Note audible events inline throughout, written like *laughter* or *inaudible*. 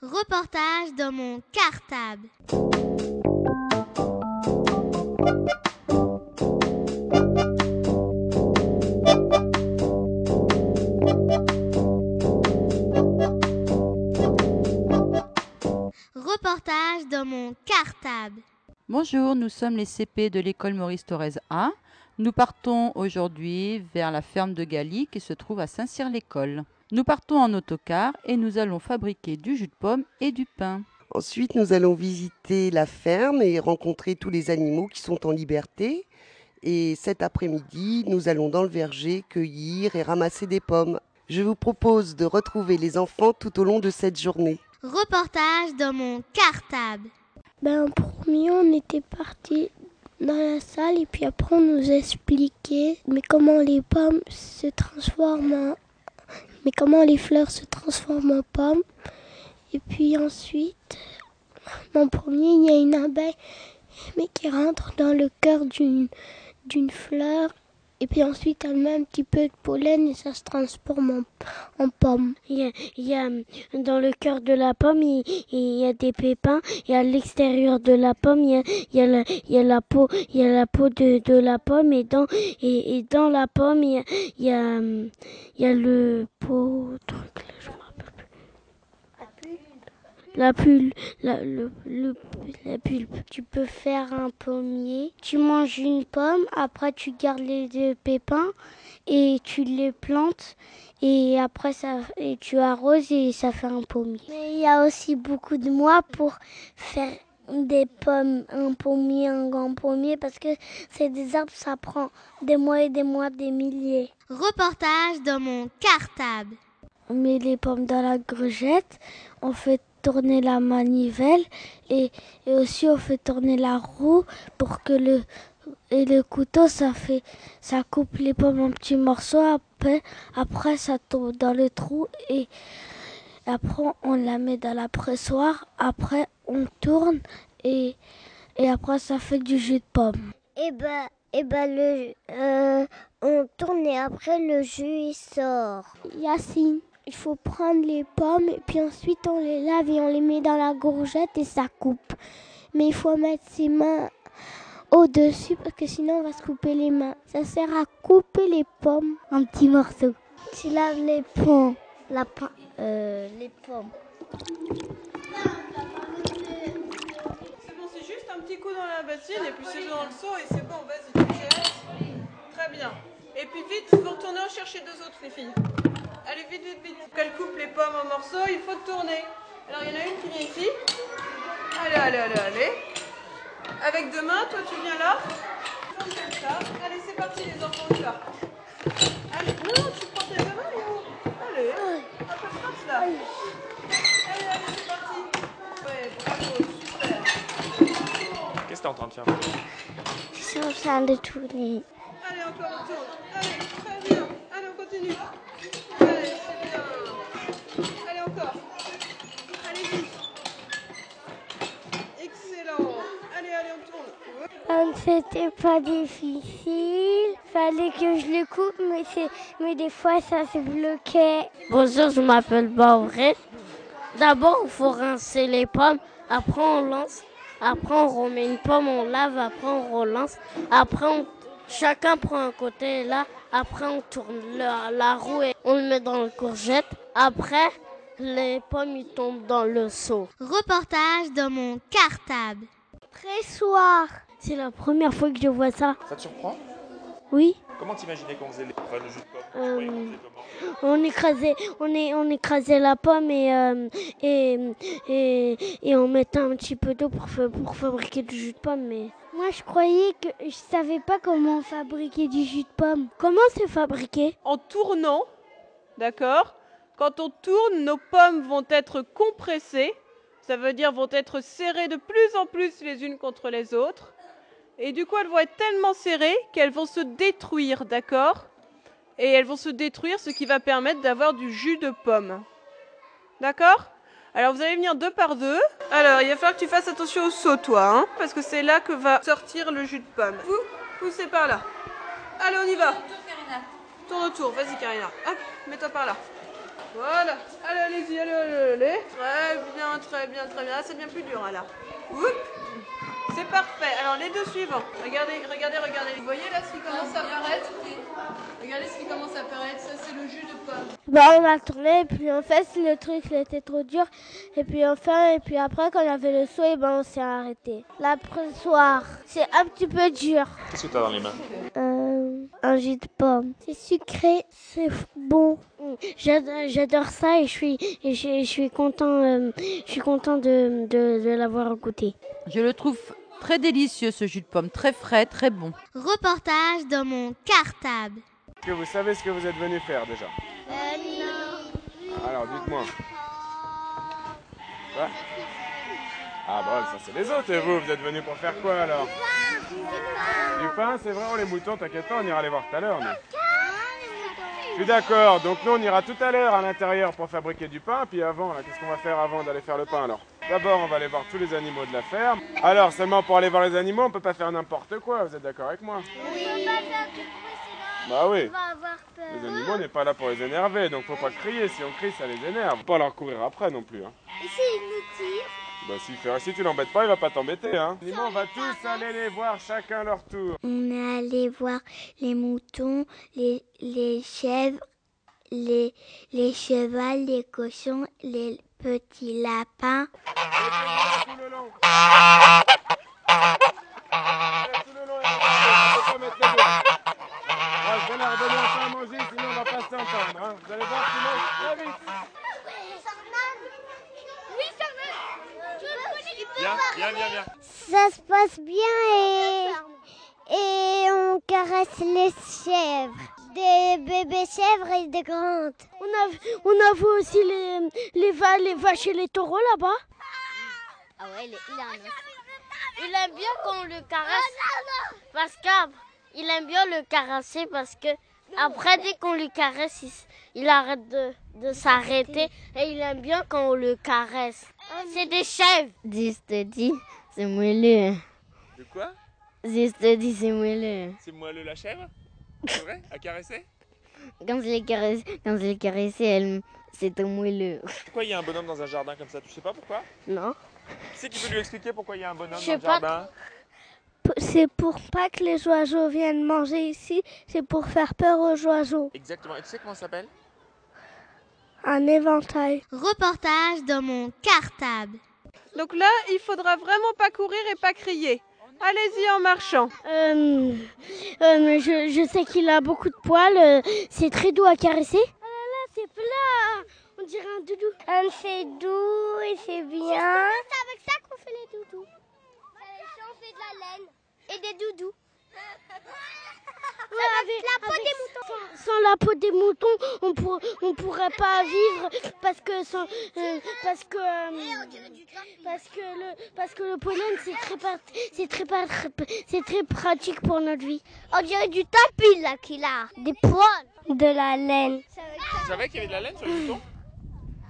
Reportage dans mon cartable. Reportage dans mon cartable. Bonjour, nous sommes les CP de l'école Maurice Thorez A. Nous partons aujourd'hui vers la ferme de Gali qui se trouve à Saint-Cyr-l'École. Nous partons en autocar et nous allons fabriquer du jus de pomme et du pain. Ensuite, nous allons visiter la ferme et rencontrer tous les animaux qui sont en liberté. Et cet après-midi, nous allons dans le verger cueillir et ramasser des pommes. Je vous propose de retrouver les enfants tout au long de cette journée. Reportage dans mon cartable. Ben, en premier, on était parti dans la salle et puis après, on nous expliquait mais comment les pommes se transforment en... mais comment les fleurs se transforment en pommes? Et puis ensuite, en premier, il y a une abeille mais qui rentre dans le cœur d'une fleur et puis ensuite elle met un petit peu de pollen et ça se transforme en, en pomme. Il y, a, il y a dans le cœur de la pomme, il, y a des pépins et à l'extérieur de la pomme, il y a, la, peau, la peau de, de la pomme et dans et, dans la pomme, il y a, il y a, il y a le pot truc là, je me rappelle plus. La pulle, la, le, le, la pulpe. Tu peux faire un pommier. Tu manges une pomme, après tu gardes les deux pépins et tu les plantes et après ça et tu arroses et ça fait un pommier. Mais il y a aussi beaucoup de mois pour faire des pommes, un pommier, un grand pommier parce que c'est des arbres, ça prend des mois et des mois, des milliers. Reportage dans mon cartable. On met les pommes dans la grugette, on fait tourner la manivelle et, et, aussi on fait tourner la roue pour que le et le couteau ça fait ça coupe les pommes en petits morceaux. Après après ça tombe dans le trou et après on la met dans la pressoir après on tourne et et après ça fait du jus de pomme. Et ben et ben le euh, on tourne et après le jus il sort. Yacine il faut prendre les pommes et puis ensuite on les lave et on les met dans la gourgette et ça coupe. Mais il faut mettre ses mains au-dessus parce que sinon on va se couper les mains. Ça sert à couper les pommes en petits morceaux. Tu laves les pommes, la, euh, les pommes. C'est bon, c'est juste un petit coup dans la bassine et puis c'est dans le seau et c'est bon, vas-y, tu. Très bien. Et puis vite, vous retournez en chercher deux autres les filles. Allez, vite, vite, vite. Qu'elle coupe les pommes en morceaux, il faut tourner. Alors, il y en a une qui vient ici. Allez, allez, allez, allez. Avec deux mains, toi, tu viens là. Tourne comme ça. Allez, c'est parti, les enfants, on y va. Allez, non, tu prends tes deux mains, Léo. Allez, un peu de force, là. Allez, allez, c'est parti. Ouais, bravo, super. Qu'est-ce que t'es en train de faire Je suis en train de tourner. Allez, encore on tourne. Allez, très bien. Allez, on continue. Allez, c'est bien. Allez, encore. Allez, vite. Excellent. Allez, allez, on tourne. C'était pas difficile. Fallait que je le coupe, mais, mais des fois ça se bloquait. Bonjour, je m'appelle Bauré. D'abord, il faut rincer les pommes. Après, on lance. Après, on remet une pomme, on lave. Après, on relance. Après, on... chacun prend un côté là. Après, on tourne la, la, roue et on le met dans la courgette. Après, les pommes ils tombent dans le seau. Reportage dans mon cartable. Pressoir. C'est la première fois que je vois ça. Ça te surprend? Oui. Comment t'imaginais qu'on faisait les... enfin, le jus de pomme euh, on écrasait, on, est, on écrasait la pomme et, euh, et, et, et, on mettait un petit peu d'eau pour, pour fabriquer du jus de pomme. Mais... Moi, je croyais que je savais pas comment fabriquer du jus de pomme. Comment c'est fabriqué En tournant, d'accord? Quand on tourne, nos pommes vont être compressées. Ça veut dire vont être serrées de plus en plus les unes contre les autres. Et du coup, elles vont être tellement serrées qu'elles vont se détruire, d'accord? Et elles vont se détruire, ce qui va permettre d'avoir du jus de pomme. D'accord? Alors, vous allez venir deux par deux. Alors, il va falloir que tu fasses attention au seau, toi, hein, parce que c'est là que va sortir le jus de pomme. Vous, poussez par là. Allez, on y va. Tourne autour, vas-y, Karina. Hop, mets-toi par là. Voilà. Allez, allez-y, allez, allez, allez. Très bien. très bien, très bien. Ah, c'est bien plus dur alors. Oups. C'est parfait. Alors les deux suivants. Regardez, regardez, regardez. Vous voyez là ce qui commence à apparaître Regardez ce qui commence à apparaître. Ça c'est le jus de pomme. Bah, on a tourné, et puis en fait, le truc il était trop dur. Et puis enfin, et puis après, quand on avait le saut, et ben, on s'est arrêté. La pressoir, c'est un petit peu dur. Qu'est-ce que t'as dans les mains? Euh, un jus de pomme. C'est sucré, c'est bon. J'adore, j'adore ça et je suis, et je, je suis content, euh, je suis content de, de, de l'avoir goûté. Je le trouve très délicieux ce jus de pomme, très frais, très bon. Reportage dans mon cartable. Est-ce que vous savez ce que vous êtes venu faire déjà? Euh, Alors dites-moi. Quoi? Ah bon, ça c'est les autres et vous, vous êtes venus pour faire quoi alors? Du pain, c'est vrai, oh les moutons, t'inquiète pas, on ira les voir tout à l'heure. Je suis d'accord, donc nous on ira tout à l'heure à l'intérieur pour fabriquer du pain, puis avant, qu'est-ce qu'on va faire avant d'aller faire le pain alors? D'abord, on va aller voir tous les animaux de la ferme. Alors, seulement pour aller voir les animaux, on peut pas faire n'importe quoi, vous êtes d'accord avec moi? Bah oui. Les animaux, on n'est pas là pour les énerver, donc faut pas crier. Si on crie, ça les énerve. Faut pas leur courir après non plus. Hein. Et nous tire Bah si, fait- si tu l'embêtes pas, il va pas t'embêter. Hein. On va tous aller les voir chacun leur tour. On est allé voir les moutons, les, les chèvres, les, les chevals, les cochons, les petits lapins. Tout le long. Tout le long, et faut pas mettre les doigts. Ouais, je vais leur donner un peu à manger, sinon on va pas s'entendre. Hein. Vous allez voir qu'ils mangent très vite. Viens, viens, viens, viens. Ça se passe bien et, et on caresse les chèvres. Des bébés chèvres et des grandes. On a, vu- on a vu aussi les, les, va- les vaches et les taureaux là-bas. Ah ouais, il, est- il a un os. Il aime bien qu'on le caresse. Parce qu'il aime bien le caresser parce que après dès qu'on le caresse, il, arrête de, de s'arrêter et il aime bien quand on le caresse. C'est des chèvres. Juste dit, c'est moelleux. De quoi? Juste dit, c'est moelleux. C'est moelleux la chèvre? C'est vrai? À caresser? Quand je l'ai caressé, quand je caressé, elle, c'était moelleux. Pourquoi il y a un bonhomme dans un jardin comme ça? Tu sais pas pourquoi? Non. Qui c'est qui peut lui expliquer pourquoi il y a un bonhomme Je dans sais le pas. jardin? C'est pour pas que les oiseaux viennent manger ici, c'est pour faire peur aux oiseaux. Exactement. Et tu sais comment ça s'appelle? Un éventail. Reportage dans mon cartable. Donc là, il faudra vraiment pas courir et pas crier. Allez-y en marchant. Euh, euh, je, je sais qu'il a beaucoup de poils, euh, c'est très doux à caresser. Ah là là, c'est plat On dirait un doudou. Un c'est doux et c'est bien. C'est avec ça qu'on fait les doudous. On fait de la laine et des doudous. *laughs* la peau des moutons. Sans la peau des moutons, on pour, on pourrait pas vivre parce que sans, euh, parce que euh, parce que le parce que le pollen c'est très c'est très c'est très pratique pour notre vie. On dirait du tapis là qu'il a. Des poils. De la laine. Tu savais qu'il y avait de la laine sur les boutons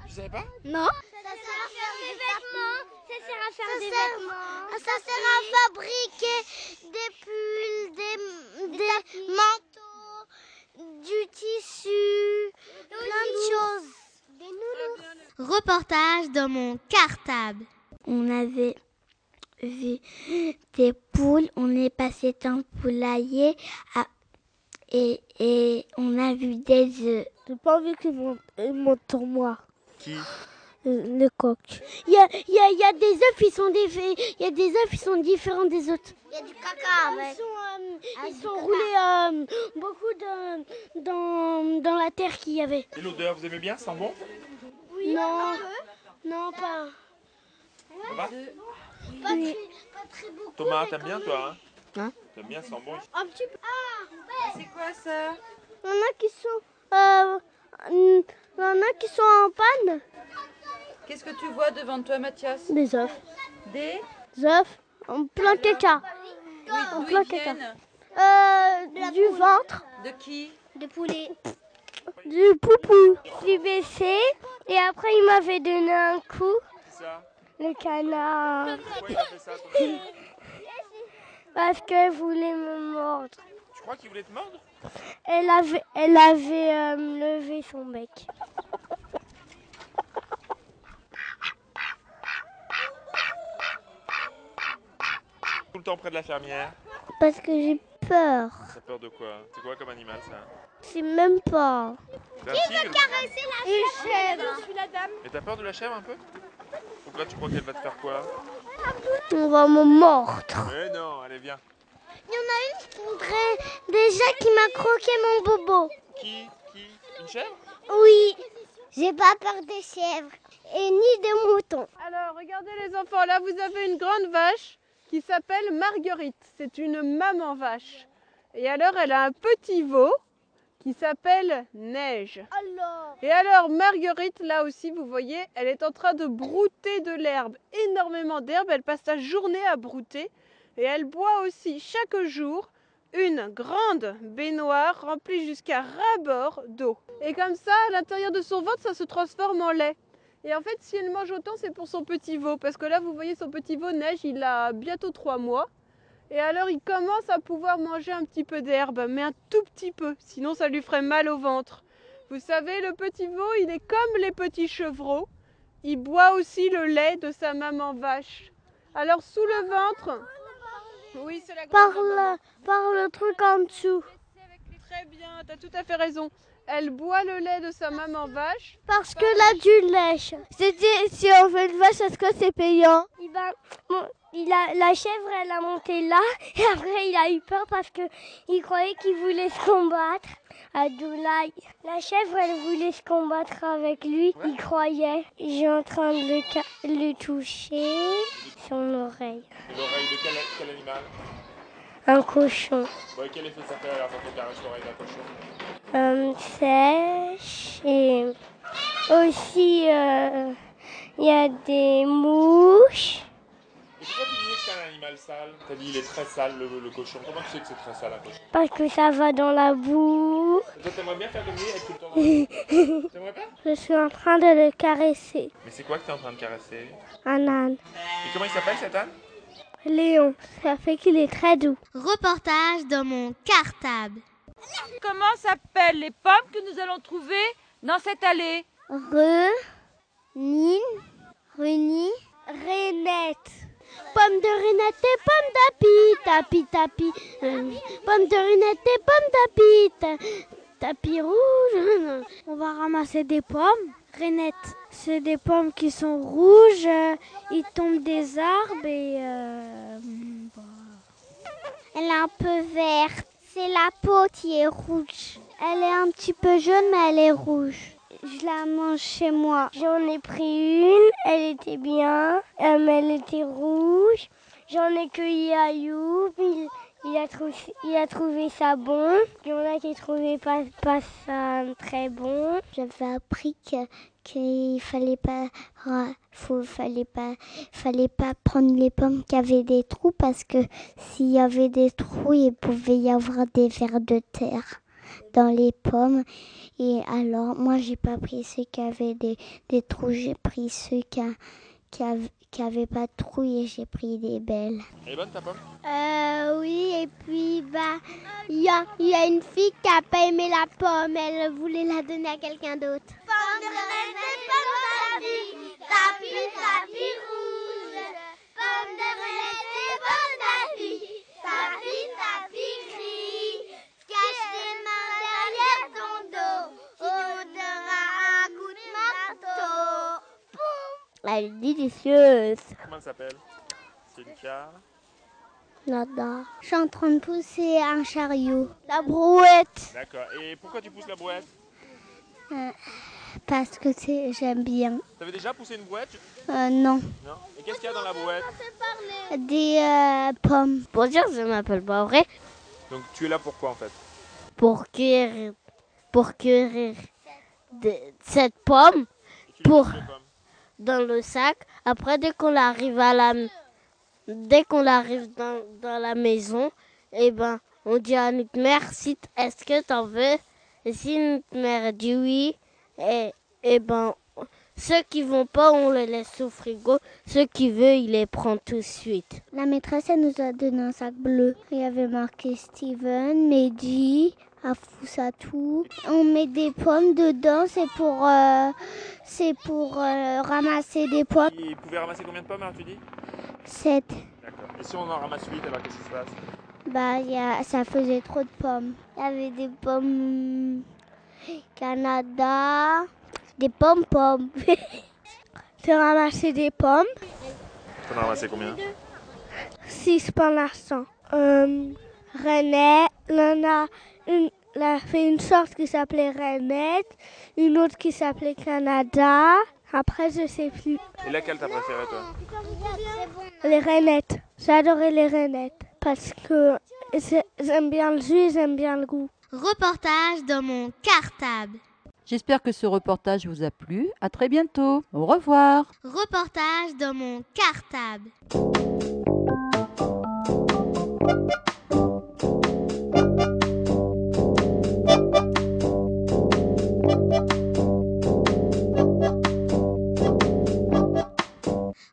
Tu savais pas Non Ça sert à faire des vêtements. Ça sert à faire des vêtements. Ça sert à fabriquer des pulls, des, des manteaux, du tissu, plein de choses. Des nounours. Reportage dans mon cartable. On avait vu des poules, on est passé dans le poulailler à- et, et on a vu des œufs. J'ai pas envie qu'ils montent, ils montent sur moi. Qui? Le coq. Il y a, il y, a, il y a des œufs, ils sont des, il y a des œufs, ils sont différents des autres. Il y a du caca Ils sont, euh, ils sont roulés euh, beaucoup dans, dans, dans la terre qu'il y avait. Et l'odeur, vous aimez bien Ça sent bon? Non, non, pas. Ça va? Oui. Thomas, t'aimes bien toi hein? Hein? T'aimes bien, ça sent bon Un petit peu. C'est quoi ça? Il y en a qui sont, euh, il y en a qui sont en panne. Qu'est-ce que tu vois devant toi, Mathias Des œufs. Des œufs en plein caca. Oui, En plein caca. Euh, du ventre, De qui de poulet. du poupou, du BC. Et après, il m'avait donné un coup. Ça Le canard. Pourquoi il a fait ça ton chien *laughs* Parce qu'elle voulait me mordre. Tu crois qu'il voulait te mordre? Elle avait, elle avait euh, levé son bec. Le temps près de la fermière Parce que j'ai peur. T'as peur de quoi? C'est quoi comme animal ça? Sais même pas. C'est un tigre Caresser la Une chèvre? Je suis la dame. Et t'as peur de la chèvre un peu? Pourquoi tu crois qu'elle va te faire quoi? On va me mordre. Mais non, allez viens. Il y en a une qui voudrait déjà qui m'a croqué mon bobo. Qui? Qui? Une chèvre? Oui, j'ai pas peur des chèvres et ni des moutons. Alors, regardez les enfants, là vous avez une grande vache qui s'appelle Marguerite. C'est une maman vache. Et alors, elle a un petit veau qui s'appelle Neige. Alors, Et alors, Marguerite, là aussi, vous voyez, elle est en train de brouter de l'herbe, énormément d'herbe. Elle passe sa journée à brouter. Et elle boit aussi chaque jour une grande baignoire remplie jusqu'à ras-bord d'eau. Et comme ça, à l'intérieur de son ventre, ça se transforme en lait. Et en fait, si elle mange autant, c'est pour son petit veau. Parce que là, vous voyez, son petit veau neige, il a bientôt trois mois. Et alors, il commence à pouvoir manger un petit peu d'herbe, mais un tout petit peu. Sinon, ça lui ferait mal au ventre. Vous savez, le petit veau, il est comme les petits chevreaux. Il boit aussi le lait de sa maman vache. Alors, sous le ventre. Oui, c'est la Par grande le, maman. par le truc en dessous. Très bien, tu as tout à fait raison. Elle boit le lait de sa maman vache. Parce que là, du lèche. C'était si on fait une vache, est-ce que c'est payant? Il va, bon, il a, La chèvre, elle a monté là. *laughs* Et après, il a eu peur parce que il croyait qu'il voulait se combattre. Abdoulaye. La chèvre, elle voulait se combattre avec lui. Il croyait. J'ai en train de le, ca- le toucher. Son oreille. L'oreille de quel, quel animal? Un cochon. Bon, et quel effet ça fait alors quand on caresse l'oreille d'un cochon? Sèche et aussi euh, il y a des mouches. Et pourquoi tu disais que c'est un animal sale? T'as dit il est très sale le, le cochon. Comment tu sais que c'est très sale un cochon? Parce que ça va dans la boue. Et Toi t'aimerais bien faire comme lui, être tout le temps dans la *laughs* T'aimerais pas? Je suis en train de le caresser. Mais c'est quoi que t'es en train de caresser? Un âne. Et comment il s'appelle cet âne? Léon. Ça fait qu'il est très doux. Reportage dans mon cartable. Comment s'appellent les pommes que nous allons trouver dans cette allée? Re, Nine, Reni, Renette. Pomme de Renette et pomme d'api, tapi tapi. Euh, Pomme de Renette et pomme d'api, ta- tapis rouge. *laughs* On va ramasser des pommes. Renette, c'est des pommes qui sont rouges. euh, Ils tombent des arbres et. euh, elle est un peu verte. C'est la peau qui est rouge. Elle est un petit peu jaune, mais elle est rouge. Je la mange chez moi. J'en ai pris une, elle était bien, euh, elle était rouge. J'en ai cueilli à Youb, il, il a trouvé, il a trouvé ça bon. Il y en a qui trouvaient pas, pas ça très bon. J'avais appris que qu'il fallait pas faut, fallait pas fallait pas prendre les pommes qui avaient des trous parce que s'il y avait des trous il pouvait y avoir des vers de terre dans les pommes. Et alors moi j'ai pas pris ceux qui avaient des, des trous j'ai pris ceux qui, a- qui, av- qui avaient pas de trous et j'ai pris des belles. Elle est bonne ta pomme? Euh, oui, et puis, bah, il y a, il y a une fille qui a pas aimé la pomme, elle voulait la donner à quelqu'un d'autre. Pomme de renette, pomme d'api, tapi, tapi rouge. Pomme de renette, pomme d'api, tapi, tapi gris. Cache tes mains derrière ton dos, on donnera un coup de marteau. Elle est délicieuse. Comment elle s'appelle? C'est une carre. Nada. Je suis en train de pousser un chariot. La brouette. D'accord. Et pourquoi tu pousses la brouette? Euh, parce que c'est, j'aime bien. T'avais déjà poussé une brouette Euh, non. Non. Et qu'est-ce qu'il y a dans la brouette Des euh, pommes. Bonjour, je m'appelle Bauré. Donc tu es là pourquoi en fait? Pour cueillir, pour cueillir de- cette pomme pour dans le sac. Après, dès qu'on arrive à la, dès qu'on arrive dans, dans la maison, eh ben, on dit à notre mère si est-ce que t'en veux. Et si notre mère dit oui, et, et ben, ceux qui vont pas, on les laisse au frigo. Ceux qui veulent, ils les prennent tout de suite. La maîtresse, elle nous a donné un sac bleu. Il y avait marqué Steven, Mehdi, Afousatou. On met des pommes dedans, c'est pour, euh, c'est pour euh, ramasser des pommes. Il pouvait ramasser combien de pommes alors tu dis? 7. D'accord. Et si on en ramasse 8, alors qu'est-ce qui se passe? Bah, y a, ça faisait trop de pommes. Il y avait des pommes Canada, des pommes pommes. *laughs* J'ai ramassé des pommes, T'en as ramassé combien? 6 pour l'instant. Euh, on a une, elle a fait une sorte qui s'appelait Renette, une autre qui s'appelait Canada. Après, je sais plus. Et laquelle t'as préféré, toi? Les Renettes. J'adorais les Renettes parce que j'aime bien le jus, j'aime bien le goût. Reportage dans mon cartable. J'espère que ce reportage vous a plu. À très bientôt. Au revoir. Reportage dans mon cartable.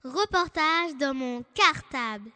Reportage dans mon cartable.